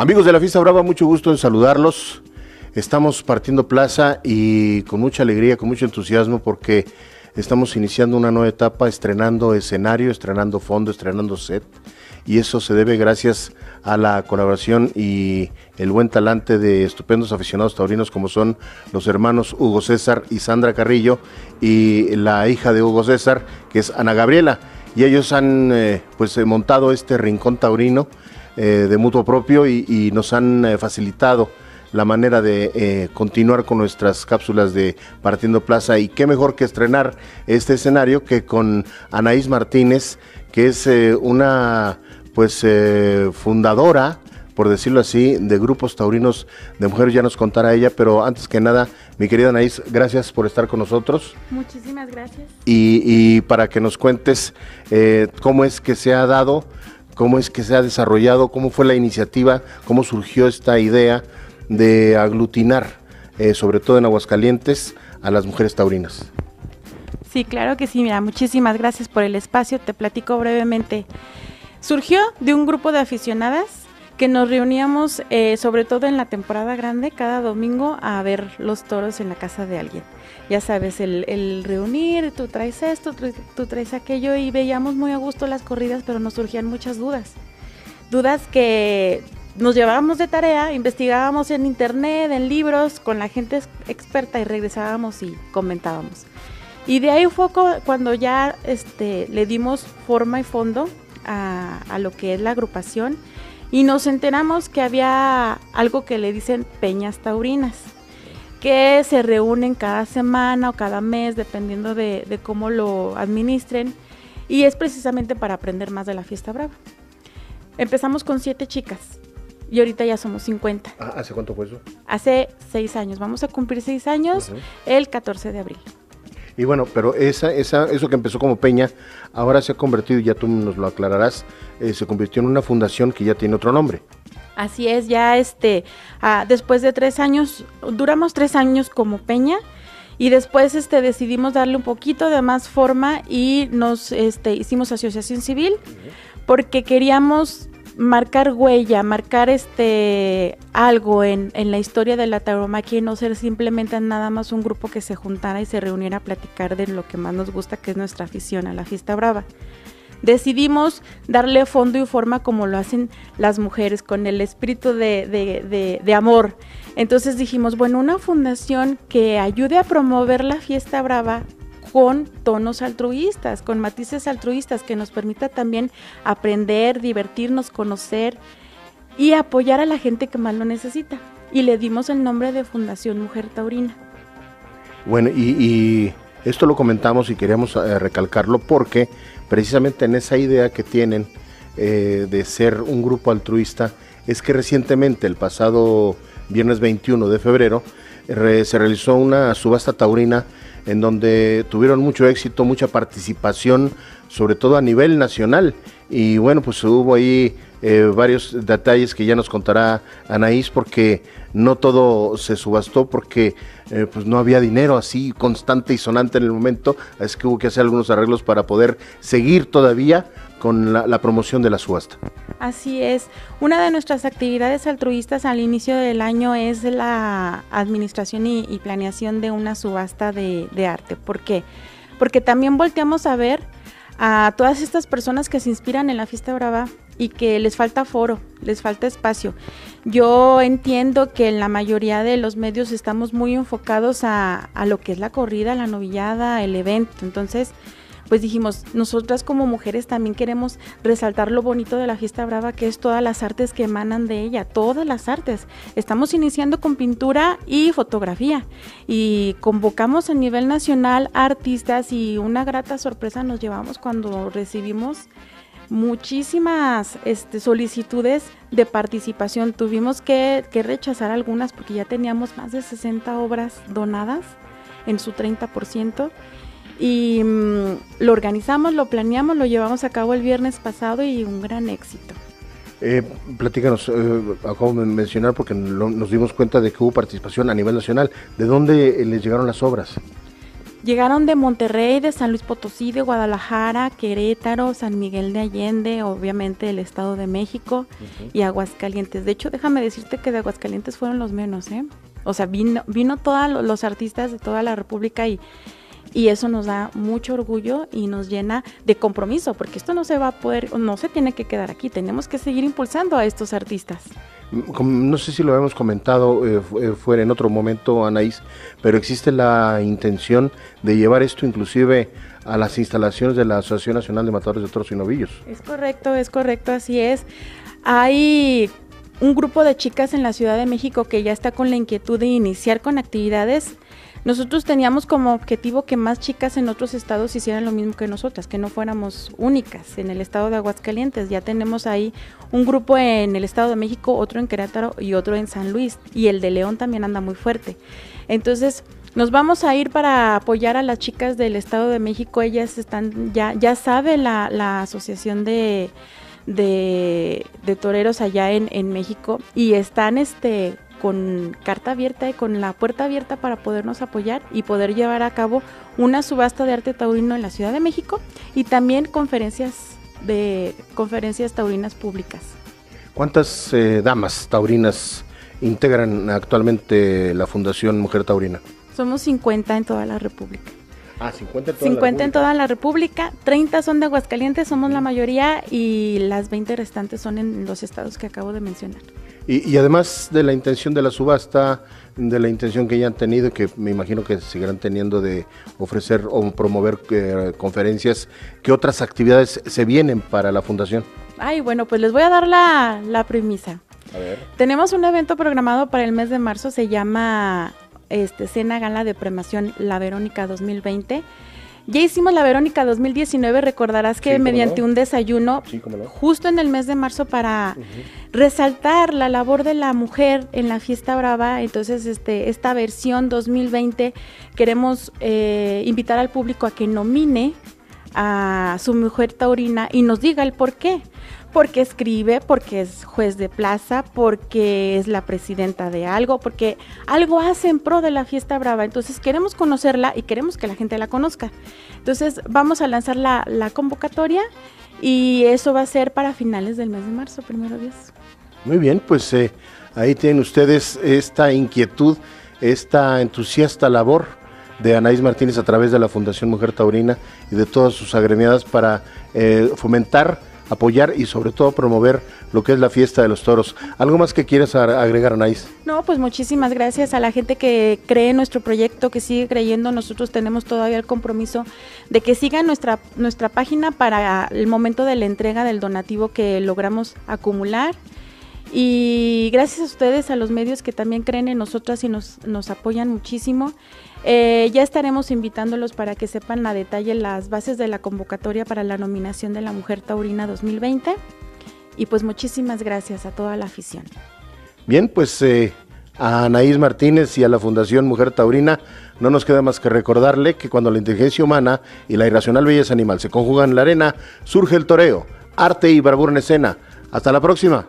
Amigos de la Fiesta Brava, mucho gusto en saludarlos. Estamos partiendo plaza y con mucha alegría, con mucho entusiasmo porque estamos iniciando una nueva etapa, estrenando escenario, estrenando fondo, estrenando set. Y eso se debe gracias a la colaboración y el buen talante de estupendos aficionados taurinos como son los hermanos Hugo César y Sandra Carrillo y la hija de Hugo César, que es Ana Gabriela. Y ellos han eh, pues montado este rincón taurino eh, de mutuo propio y, nos han eh, facilitado la manera de eh, continuar con nuestras cápsulas de Partiendo Plaza y qué mejor que estrenar este escenario que con Anaís Martínez, que es una pues fundadora por decirlo así, de grupos taurinos de mujeres, ya nos contará ella, pero antes que nada, mi querida Anaís, gracias por estar con nosotros. Muchísimas gracias. Y, para que nos cuentes cómo es que se ha dado cómo es que se ha desarrollado, cómo fue la iniciativa, cómo surgió esta idea de aglutinar, eh, sobre todo en Aguascalientes, a las mujeres taurinas. Sí, claro que sí, mira, muchísimas gracias por el espacio, te platico brevemente. Surgió de un grupo de aficionadas que nos reuníamos eh, sobre todo en la temporada grande cada domingo a ver los toros en la casa de alguien ya sabes, el, reunir, tú traes esto, tú, traes aquello y veíamos muy a gusto las corridas, pero nos surgían muchas dudas. Dudas que nos llevábamos de tarea, investigábamos en internet, en libros, con la gente experta y regresábamos y comentábamos. Y de ahí fue cuando ya este, le dimos forma y fondo a, a lo que es la agrupación y nos enteramos que había algo que le dicen peñas taurinas que se reúnen cada semana o cada mes, dependiendo de, cómo lo administren, y es precisamente para aprender más de la fiesta brava. Empezamos con siete chicas y ahorita ya somos 50. Ah, ¿Hace cuánto fue eso? Hace seis años. Vamos a cumplir seis años el 14 de abril. Y bueno, pero esa, esa, eso que empezó como peña, ahora se ha convertido, ya tú nos lo aclararás, eh, se convirtió en una fundación que ya tiene otro nombre. Así es, ya este, ah, después de tres años, duramos tres años como Peña y después este, decidimos darle un poquito de más forma y nos este, hicimos asociación civil porque queríamos marcar huella, marcar este algo en, en la historia de la tauromaquia y no ser simplemente nada más un grupo que se juntara y se reuniera a platicar de lo que más nos gusta, que es nuestra afición a la fiesta brava decidimos darle fondo y forma como lo hacen las mujeres, con el espíritu de, amor. Entonces dijimos, bueno, una fundación que ayude a promover la fiesta brava con tonos altruistas, con matices altruistas, que nos permita también aprender, divertirnos, conocer y apoyar a la gente que más lo necesita. Y le dimos el nombre de Fundación Mujer Taurina. Bueno, y, esto lo comentamos y queríamos eh, recalcarlo porque precisamente en esa idea que tienen eh, de ser un grupo altruista, es que recientemente, el pasado viernes 21 de febrero, se realizó una subasta taurina en donde tuvieron mucho éxito, mucha participación, sobre todo a nivel nacional. Y bueno, pues hubo ahí eh, varios detalles que ya nos contará Anaís, porque no todo se subastó, porque eh, pues no había dinero así constante y sonante en el momento, es que hubo que hacer algunos arreglos para poder seguir todavía con la, promoción de la subasta. Así es. Una de nuestras actividades altruistas al inicio del año es la administración y, planeación de una subasta de, arte. ¿Por qué? Porque también volteamos a ver a todas estas personas que se inspiran en la fiesta brava y que les falta foro, les falta espacio. Yo entiendo que en la mayoría de los medios estamos muy enfocados a, a lo que es la corrida, la novillada, el evento. Entonces, pues dijimos, nosotras como mujeres también queremos resaltar lo bonito de la fiesta brava, que es todas las artes que emanan de ella, todas las artes. Estamos iniciando con pintura y fotografía y convocamos a nivel nacional artistas y una grata sorpresa nos llevamos cuando recibimos muchísimas este, solicitudes de participación. Tuvimos que, que, rechazar algunas porque ya teníamos más de 60 obras donadas en su 30% y mm, lo organizamos, lo planeamos, lo llevamos a cabo el viernes pasado y un gran éxito. Eh, platícanos, eh, acabo de mencionar porque nos dimos cuenta de que hubo participación a nivel nacional. ¿De dónde les llegaron las obras? Llegaron de Monterrey, de San Luis Potosí, de Guadalajara, Querétaro, San Miguel de Allende, obviamente el Estado de México y Aguascalientes. De hecho, déjame decirte que de Aguascalientes fueron los menos, ¿eh? O sea, vino, vino todos los artistas de toda la República y, y eso nos da mucho orgullo y nos llena de compromiso, porque esto no se va a poder, no se tiene que quedar aquí, tenemos que seguir impulsando a estos artistas. No sé si lo habíamos comentado eh, eh, fuera en otro momento, Anaís, pero existe la intención de llevar esto inclusive a las instalaciones de la Asociación Nacional de Matadores de Toros y Novillos. Es correcto, es correcto, así es. Hay un grupo de chicas en la Ciudad de México que ya está con la inquietud de iniciar con actividades nosotros teníamos como objetivo que más chicas en otros estados hicieran lo mismo que nosotras, que no fuéramos únicas en el estado de Aguascalientes. Ya tenemos ahí un grupo en el estado de México, otro en Querétaro y otro en San Luis. Y el de León también anda muy fuerte. Entonces, nos vamos a ir para apoyar a las chicas del estado de México. Ellas están, ya, ya sabe la, la asociación de, de, de, toreros allá en, en México y están este con carta abierta y con la puerta abierta para podernos apoyar y poder llevar a cabo una subasta de arte taurino en la Ciudad de México y también conferencias de conferencias taurinas públicas. ¿Cuántas eh, damas taurinas integran actualmente la Fundación Mujer Taurina? Somos 50 en toda la República. Ah, 50 en toda 50 en toda la República, 30 son de Aguascalientes, somos la mayoría y las 20 restantes son en los estados que acabo de mencionar. Y, además de la intención de la subasta, de la intención que ya han tenido y que me imagino que seguirán teniendo de ofrecer o promover eh, conferencias, ¿qué otras actividades se vienen para la fundación? Ay, bueno, pues les voy a dar la, la premisa. A ver. Tenemos un evento programado para el mes de marzo, se llama este, Cena Gala de Premación La Verónica 2020 ya hicimos la Verónica 2019, recordarás que mediante un desayuno, justo en el mes de marzo, para resaltar la labor de la mujer en la fiesta brava, entonces este, esta versión 2020 queremos eh, invitar al público a que nomine a su mujer taurina y nos diga el por qué porque escribe, porque es juez de plaza, porque es la presidenta de algo, porque algo hace en pro de la fiesta brava. Entonces queremos conocerla y queremos que la gente la conozca. Entonces vamos a lanzar la, convocatoria y eso va a ser para finales del mes de marzo, primero Dios. Muy bien, pues eh, ahí tienen ustedes esta inquietud, esta entusiasta labor de Anaís Martínez a través de la Fundación Mujer Taurina y de todas sus agremiadas para eh, fomentar apoyar y sobre todo promover lo que es la fiesta de los toros. ¿Algo más que quieras agregar, Anaís? No, pues muchísimas gracias a la gente que cree en nuestro proyecto, que sigue creyendo. Nosotros tenemos todavía el compromiso de que sigan nuestra, nuestra página para el momento de la entrega del donativo que logramos acumular. Y gracias a ustedes, a los medios que también creen en nosotras y nos, apoyan muchísimo. Eh, ya estaremos invitándolos para que sepan a detalle las bases de la convocatoria para la nominación de la Mujer Taurina 2020. Y pues muchísimas gracias a toda la afición. Bien, pues eh, a Anaís Martínez y a la Fundación Mujer Taurina no nos queda más que recordarle que cuando la inteligencia humana y la irracional belleza animal se conjugan en la arena, surge el toreo, arte y bravura en escena. Hasta la próxima.